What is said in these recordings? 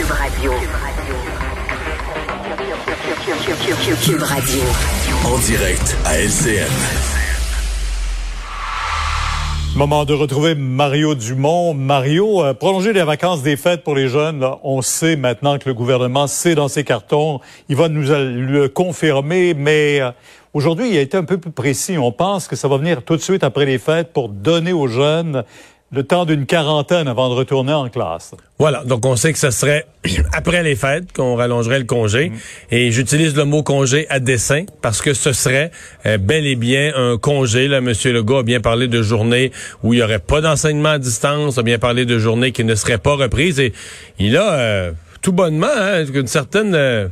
Cube Radio. Cube Radio. En direct à LCN. Moment de retrouver Mario Dumont. Mario, euh, prolonger les vacances des fêtes pour les jeunes, là, on sait maintenant que le gouvernement sait dans ses cartons. Il va nous le confirmer, mais euh, aujourd'hui, il a été un peu plus précis. On pense que ça va venir tout de suite après les fêtes pour donner aux jeunes le temps d'une quarantaine avant de retourner en classe. Voilà, donc on sait que ce serait après les fêtes qu'on rallongerait le congé. Mm. Et j'utilise le mot congé à dessein parce que ce serait euh, bel et bien un congé. Là, M. Legault a bien parlé de journées où il n'y aurait pas d'enseignement à distance, a bien parlé de journées qui ne seraient pas reprises. Et il a euh, tout bonnement hein, une certaine... Euh,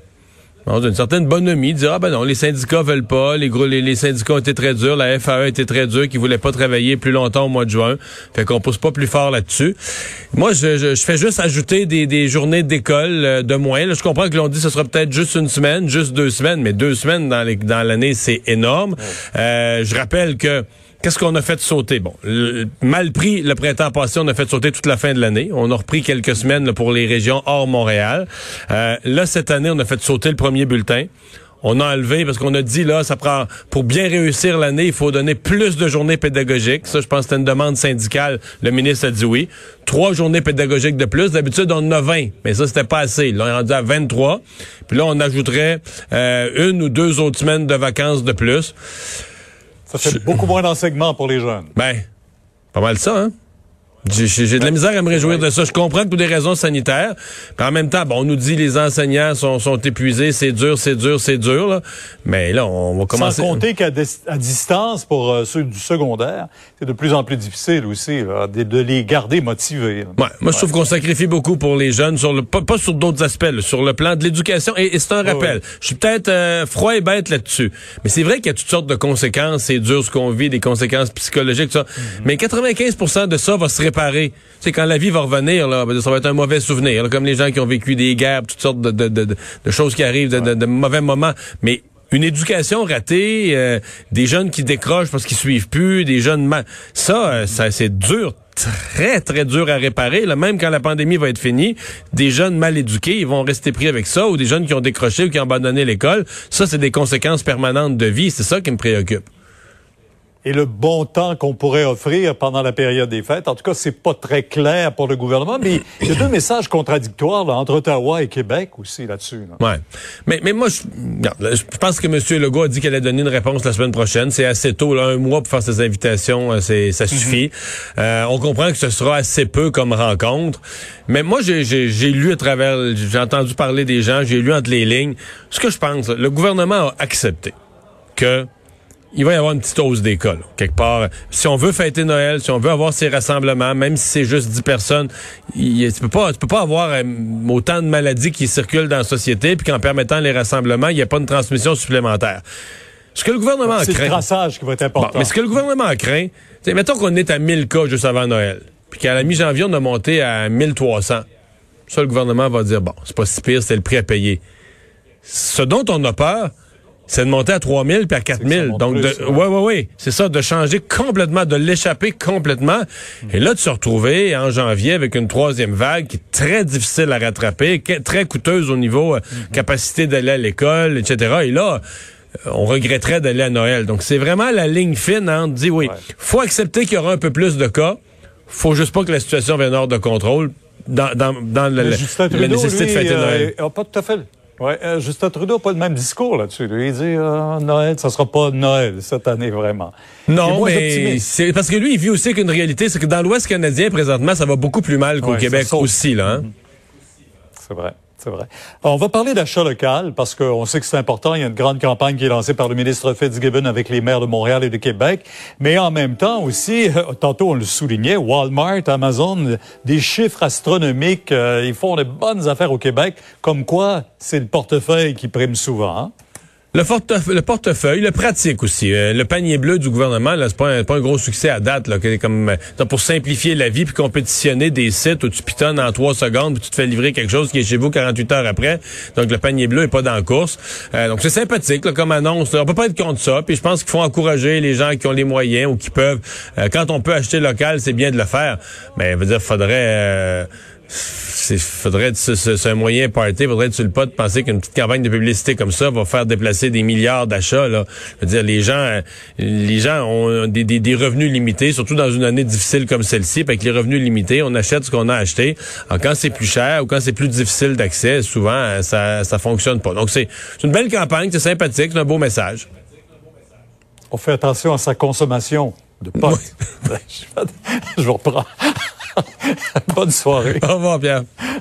d'une certaine bonhomie, dire ah ben non, les syndicats veulent pas, les gros, les, syndicats ont été très durs, la FAE a été très dure, qui voulait pas travailler plus longtemps au mois de juin, fait qu'on pousse pas plus fort là-dessus. Moi, je, je, fais juste ajouter des, des journées d'école euh, de moins. je comprends que l'on dit que ce sera peut-être juste une semaine, juste deux semaines, mais deux semaines dans dans l'année, c'est énorme. Euh, je rappelle que Qu'est-ce qu'on a fait sauter? Bon, mal pris le printemps passé, on a fait sauter toute la fin de l'année. On a repris quelques semaines pour les régions hors Montréal. Euh, là, cette année, on a fait sauter le premier bulletin. On a enlevé parce qu'on a dit là, ça prend pour bien réussir l'année, il faut donner plus de journées pédagogiques. Ça, je pense c'était une demande syndicale. Le ministre a dit oui. Trois journées pédagogiques de plus. D'habitude, on en a 20, mais ça, c'était pas assez. Là, on est rendu à 23. Puis là, on ajouterait euh, une ou deux autres semaines de vacances de plus. Ça fait beaucoup moins d'enseignement pour les jeunes. Ben, pas mal ça, hein? J'ai de la misère à me réjouir de ça. Je comprends que pour des raisons sanitaires. Puis en même temps, bon, on nous dit les enseignants sont, sont épuisés, c'est dur, c'est dur, c'est dur. Là. Mais là, on va commencer. Sans compter qu'à distance, pour euh, ceux du secondaire, c'est de plus en plus difficile aussi de, les garder motivés. Ouais, moi, je trouve qu'on sacrifie beaucoup pour les jeunes, sur le, pas, sur d'autres aspects, sur le plan de l'éducation. Et, c'est un rappel. Je suis peut-être euh, froid et bête là-dessus. Mais c'est vrai qu'il y a toutes sortes de conséquences. C'est dur ce qu'on vit, des conséquences psychologiques, tout ça. Mm-hmm. Mais 95 de ça va se C'est quand la vie va revenir, là, ben, ça va être un mauvais souvenir. comme les gens qui ont vécu des guerres, toutes sortes de, de, de, de choses qui arrivent, de, mauvais moments. Mais une éducation ratée, euh, des jeunes qui décrochent parce qu'ils suivent plus, des jeunes ça, euh, ça c'est dur, très très dur à réparer. Là, même quand la pandémie va être finie, des jeunes mal éduqués, ils vont rester pris avec ça, ou des jeunes qui ont décroché ou qui ont abandonné l'école. Ça, c'est des conséquences permanentes de vie. C'est ça qui me préoccupe et le bon temps qu'on pourrait offrir pendant la période des fêtes. En tout cas, c'est pas très clair pour le gouvernement, mais il y a deux messages contradictoires là, entre Ottawa et Québec aussi là-dessus. Ouais. Mais, mais moi, je, je pense que M. Legault a dit qu'elle allait donner une réponse la semaine prochaine. C'est assez tôt, là, un mois pour faire ses invitations, euh, c'est, ça suffit. Mhm. euh, on comprend que ce sera assez peu comme rencontre. Mais moi, j'ai, j'ai lu à travers, j'ai entendu parler des gens, j'ai lu entre les lignes. Ce que je pense, le gouvernement a accepté que il va y avoir une petite hausse d'école, quelque part. Si on veut fêter Noël, si on veut avoir ces rassemblements, même si c'est juste 10 personnes, il, tu peux pas, tu peux pas avoir euh, autant de maladies qui circulent dans la société, puis qu'en permettant les rassemblements, il n'y a pas de transmission supplémentaire. Ce que le gouvernement craint... C'est le traçage qui va être important. mais ce que le gouvernement craint, mettons qu'on est à 1000 cas juste avant Noël, puis qu'à la mi-janvier, on a monté à 1300. Ça, le gouvernement va dire, bon, c'est pas si pire, c'est le prix à payer. Ce dont on a peur, c'est de monter à 3000 puis à 4000. Donc, de, ouais, ouais, ouais. C'est ça, de changer complètement, de l'échapper complètement. Hmm. Et là, de se retrouver en janvier avec une troisième vague qui est très difficile à rattraper, très coûteuse au niveau euh, hmm. capacité d'aller à l'école, etc. Et là, euh, on regretterait d'aller à Noël. Donc, c'est vraiment la ligne fine. Hein, on dit, oui, faut accepter qu'il y aura un peu plus de cas. Faut juste pas que la situation vienne hors de contrôle dans, dans, dans la, nécessité de fêter Noël. Euh, pas tout à fait oui, euh, Justin Trudeau n'a pas le même discours là-dessus. Il dit euh, Noël, ça sera pas Noël cette année vraiment. Non, mais c'est parce que lui, il vit aussi qu'une réalité, c'est que dans l'Ouest canadien, présentement, ça va beaucoup plus mal qu'au Québec aussi. là. Hein? C'est vrai. C'est vrai. On va parler d'achat local parce qu'on sait que c'est important. Il y a une grande campagne qui est lancée par le ministre Fitzgibbon avec les maires de Montréal et de Québec. Mais en même temps aussi, tantôt on le soulignait, Walmart, Amazon, des chiffres astronomiques. Euh, ils font de bonnes affaires au Québec. Comme quoi, c'est le portefeuille qui prime souvent. Hein? Le, portefeuille, le portefeuille, le pratique aussi. Euh, le panier bleu du gouvernement, là, c'est pas, un, pas un gros succès à date. Là, comme euh, pour simplifier la vie puis compétitionner des sites où tu pitonnes en trois secondes puis tu te fais livrer quelque chose qui est chez vous 48 heures après. Donc le panier bleu est pas dans la course. Euh, donc c'est sympathique là, comme annonce. On peut pas être contre ça. Puis je pense qu'il faut encourager les gens qui ont les moyens ou qui peuvent. quand on peut acheter local, c'est bien de le faire. Mais veut dire, faudrait c'est faudrait c'est un moyen party, faudrait tu le pas de penser qu'une petite campagne de publicité comme ça va faire déplacer des milliards d'achats là. Je veux dire les gens les gens ont des, des, revenus limités, surtout dans une année difficile comme celle-ci, avec les revenus limités, on achète ce qu'on a acheté. Alors, quand c'est plus cher ou quand c'est plus difficile d'accès, souvent ça ça fonctionne pas. Donc c'est une belle campagne, c'est sympathique, c'est un beau message. On fait attention à sa consommation de potes. Je reprends. Bonne soirée. Au revoir, Pierre.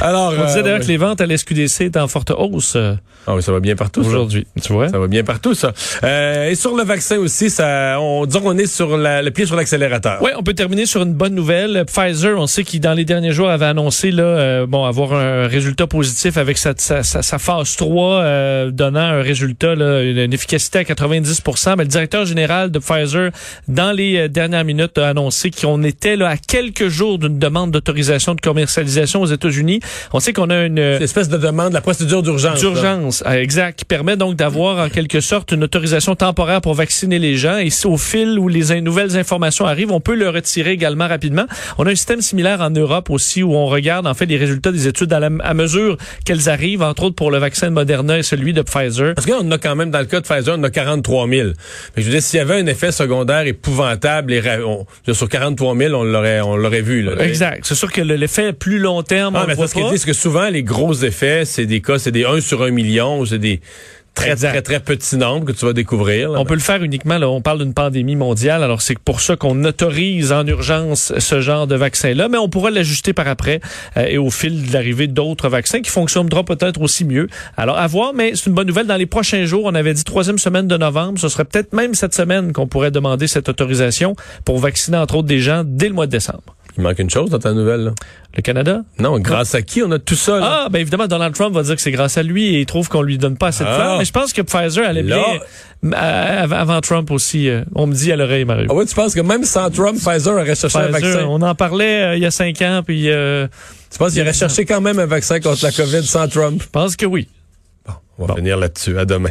Alors, on disait d'ailleurs euh, que les ventes à l'SQDC étaient en forte hausse. Ah oui, ça va bien partout. Aujourd'hui, tu vois. Ça va bien partout, ça. Euh, et sur le vaccin aussi, ça, on dit qu'on est sur la, le pied sur l'accélérateur. Oui, on peut terminer sur une bonne nouvelle. Pfizer, on sait qu'il dans les derniers jours avait annoncé là, euh, bon, avoir un résultat positif avec sa, sa, sa, phase 3, euh, donnant un résultat, là, une, efficacité à 90% Mais le directeur général de Pfizer, dans les euh, dernières minutes, a annoncé qu'on était là à quelques jours d'une demande d'autorisation de commercialisation aux États-Unis. On sait qu'on a une, une espèce de demande, la procédure d'urgence. D'urgence ah, exact, qui permet donc d'avoir en quelque sorte une autorisation temporaire pour vacciner les gens. Et si au fil où les nouvelles informations arrivent, on peut le retirer également rapidement. On a un système similaire en Europe aussi où on regarde en fait les résultats des études à, à mesure qu'elles arrivent, entre autres pour le vaccin de Moderna et celui de Pfizer. Parce qu'on a quand même, dans le cas de Pfizer, on a 43 000. Mais je veux dire, s'il y avait un effet secondaire épouvantable, et on, sur 43 000, on l'aurait, on l'aurait vu. Là. Exact. C'est sûr que l'effet plus long terme, ah, mais ce qu'ils disent que souvent, les gros effets, c'est des cas, c'est des 1 sur 1 million, c'est des très, très, très petits nombres que tu vas découvrir. on peut le faire uniquement, là, on parle d'une pandémie mondiale, alors c'est pour ça qu'on autorise en urgence ce genre de vaccin-là, mais on pourra l'ajuster par après euh, et au fil de l'arrivée d'autres vaccins qui fonctionneront peut-être aussi mieux. Alors à voir, mais c'est une bonne nouvelle. Dans les prochains jours, on avait dit troisième semaine de novembre, ce serait peut-être même cette semaine qu'on pourrait demander cette autorisation pour vacciner entre autres des gens dès le mois de décembre. Il manque une chose dans ta nouvelle. Là? Le Canada? Non, grâce à qui? On a tout ça? Ah, ben évidemment, Donald Trump va dire que c'est grâce à lui et il trouve qu'on lui donne pas assez de ah. Mais je pense que Pfizer allait bien avant Trump aussi. Euh, on me dit à l'oreille, Mario. Ah oui, tu penses que même sans Trump, Pfizer aurait cherché un vaccin? On en parlait euh, il y a cinq ans, puis... Euh, tu penses qu'il aurait cherché quand même un vaccin contre la COVID sans Trump? Je pense que oui. Bon, on va finir là-dessus. À demain.